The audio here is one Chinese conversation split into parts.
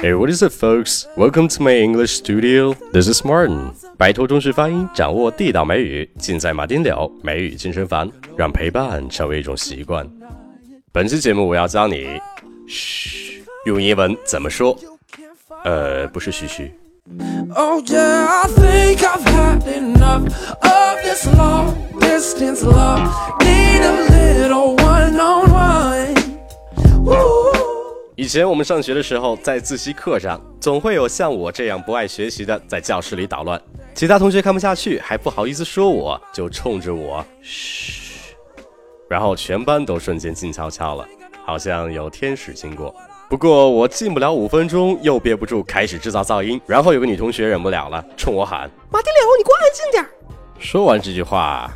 Hey, what is it, folks? Welcome to my English studio. This is Martin. 摆脱中式发音，掌握地道美语，尽在马丁柳美语健身房，让陪伴成为一种习惯。本期节目我要教你，嘘，用英文怎么说？呃，不是嘘嘘。Oh yeah, I think I've had enough of this long distance love. Need a little one on one. 以前我们上学的时候，在自习课上，总会有像我这样不爱学习的在教室里捣乱，其他同学看不下去，还不好意思说我，就冲着我嘘，然后全班都瞬间静悄悄了，好像有天使经过。不过我进不了五分钟，又憋不住开始制造噪音，然后有个女同学忍不了了，冲我喊：“马丁柳，你给我安静点！”说完这句话，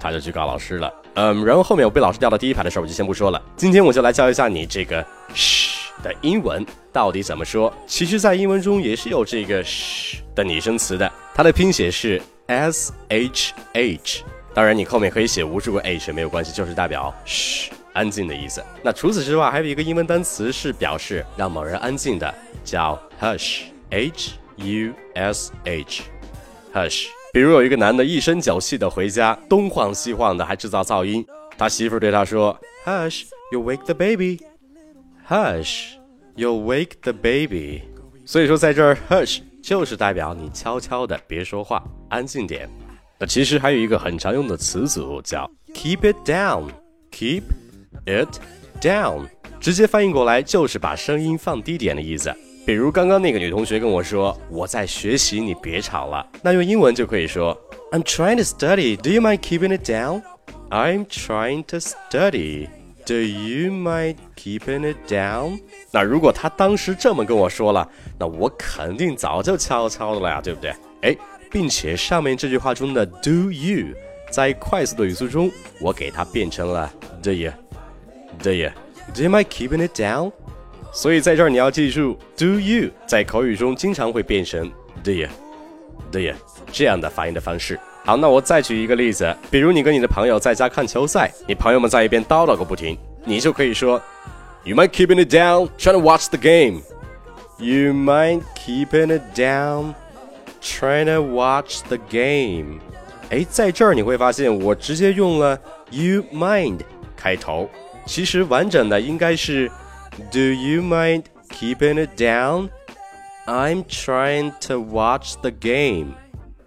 她就去告老师了。嗯，然后后面我被老师调到第一排的事儿，我就先不说了。今天我就来教一下你这个“嘘”的英文到底怎么说。其实，在英文中也是有这个“嘘”的拟声词的，它的拼写是 s h h。当然，你后面可以写无数个 h 没有关系，就是代表“嘘”。安静的意思。那除此之外，还有一个英文单词是表示让某人安静的，叫 hush，h u s h，hush。比如有一个男的一身酒气的回家，东晃西晃的，还制造噪音。他媳妇对他说：“Hush，you wake the baby。Hush，you wake the baby。”所以说在这儿，hush 就是代表你悄悄的，别说话，安静点。那其实还有一个很常用的词组叫 keep it down，keep。It down，直接翻译过来就是把声音放低点的意思。比如刚刚那个女同学跟我说：“我在学习，你别吵了。”那用英文就可以说：“I'm trying to study. Do you mind keeping it down? I'm trying to study. Do you mind keeping it down？” 那如果他当时这么跟我说了，那我肯定早就悄悄的了呀，对不对？哎，并且上面这句话中的 “Do you” 在快速的语速中，我给它变成了 “Do you”。Do you? Do you mind keeping it down? 所以在这儿你要记住，do you 在口语中经常会变成 do you, do you 这样的发音的方式。好，那我再举一个例子，比如你跟你的朋友在家看球赛，你朋友们在一边叨叨个不停，你就可以说，You mind keeping it down, trying to watch the game. You mind keeping it down, trying to watch the game. 哎，在这儿你会发现我直接用了 you mind 开头。其实完整的应该是 ，Do you mind keeping it down? I'm trying to watch the game.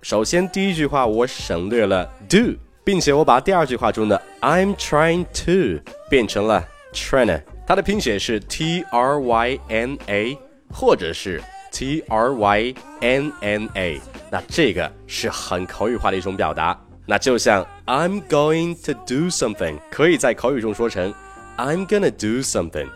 首先第一句话我省略了 do，并且我把第二句话中的 I'm trying to 变成了 tryna，它的拼写是 T R Y N A 或者是 T R Y N N A，那这个是很口语化的一种表达。那就像 I'm going to do something，可以在口语中说成。I'm gonna do something.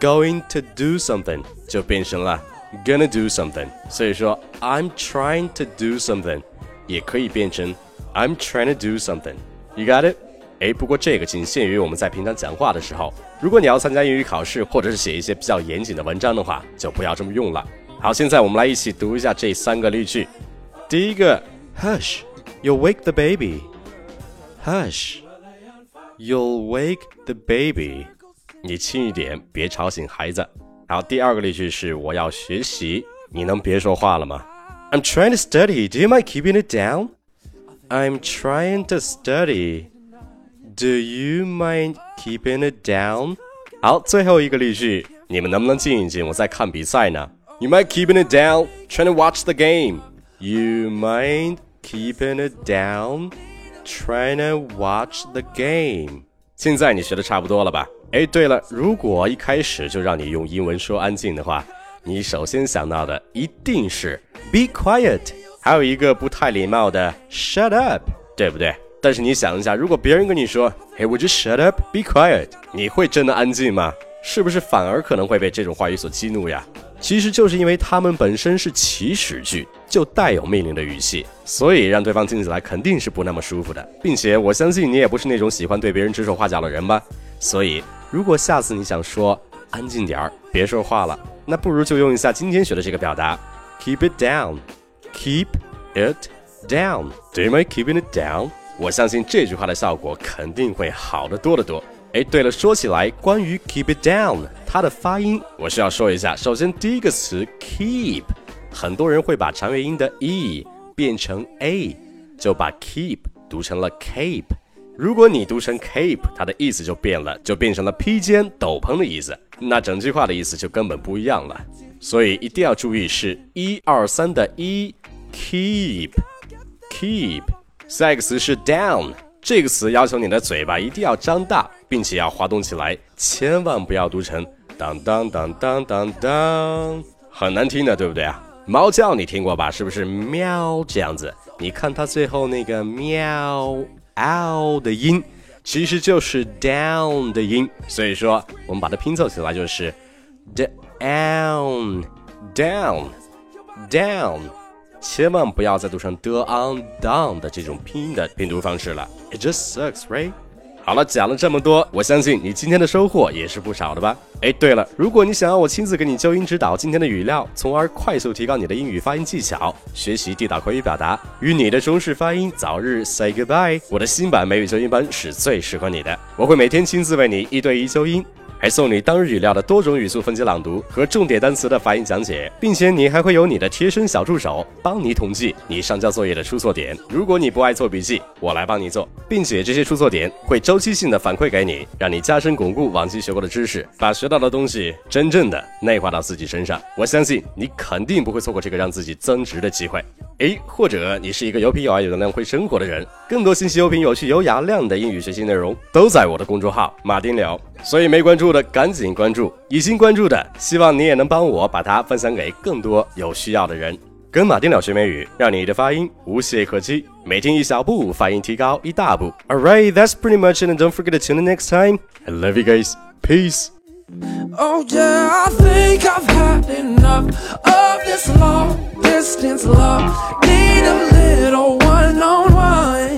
Going to do something 就变成了 gonna do something。所以说 I'm trying to do something 也可以变成 I'm trying to do something。You got it？哎，不过这个仅限于我们在平常讲话的时候。如果你要参加英语考试或者是写一些比较严谨的文章的话，就不要这么用了。好，现在我们来一起读一下这三个例句。第一个，Hush，you'll wake the baby。Hush。You'll wake the baby。 你轻一点，别吵醒孩子。好，第二个例句是我要学习，你能别说话了吗？I'm trying to study. Do you mind keeping it down? I'm trying to study. Do you mind keeping it down? 好，最后一个例句，你们能不能静一静？我在看比赛呢。You mind keeping it down? Trying to watch the game. You mind keeping it down? Trying to watch the game。现在你学的差不多了吧？ 哎，对了，如果一开始就让你用英文说安静的话，你首先想到的一定是 be quiet，还有一个不太礼貌的 shut up，对不对？但是你想一下，如果别人跟你说，Hey, would you shut up? Be quiet，你会真的安静吗？是不是反而可能会被这种话语所激怒呀？其实就是因为它们本身是祈使句，就带有命令的语气，所以让对方听起来肯定是不那么舒服的。并且我相信你也不是那种喜欢对别人指手画脚的人吧？所以如果下次你想说安静点儿，别说话了，那不如就用一下今天学的这个表达：keep it down，keep it down。Do you mind keeping it down？我相信这句话的效果肯定会好得多得多。哎，对了，说起来，关于 keep it down，它的发音我需要说一下。首先，第一个词 keep，很多人会把长元音的 e 变成 a，就把 keep 读成了 cape。如果你读成 cape，它的意思就变了，就变成了披肩、斗篷的意思。那整句话的意思就根本不一样了。所以一定要注意是一二三的一 keep keep。下一个词是 down。这个词要求你的嘴巴一定要张大，并且要滑动起来，千万不要读成当当当当当当，很难听的，对不对啊？猫叫你听过吧？是不是喵这样子？你看它最后那个喵 o 的音，其实就是 down 的音。所以说，我们把它拼凑起来就是 down down down。千万不要再读成 d on down 的这种拼音的拼读方式了，It just sucks, right？好了，讲了这么多，我相信你今天的收获也是不少的吧？哎，对了，如果你想要我亲自给你纠音指导今天的语料，从而快速提高你的英语发音技巧，学习地道口语表达，与你的中式发音早日 say goodbye，我的新版美语纠音班是最适合你的，我会每天亲自为你一对一纠音。还送你当日语料的多种语速分级朗读和重点单词的发音讲解，并且你还会有你的贴身小助手帮你统计你上交作业的出错点。如果你不爱做笔记，我来帮你做，并且这些出错点会周期性的反馈给你，让你加深巩固往期学过的知识，把学到的东西真正的内化到自己身上。我相信你肯定不会错过这个让自己增值的机会。诶，或者你是一个有品有爱有能量会生活的人，更多信息、有品、有趣、有雅量的英语学习内容都在我的公众号马丁聊，所以没关注。的赶紧关注，已经关注的，希望你也能帮我把它分享给更多有需要的人。跟马丁鸟学美语，让你的发音无懈可击，每天一小步，发音提高一大步。All right, that's pretty much it, and don't forget to tune in next time. I love you guys. Peace. Oh yeah, I think I've had enough of this long distance love. Need a little one on one.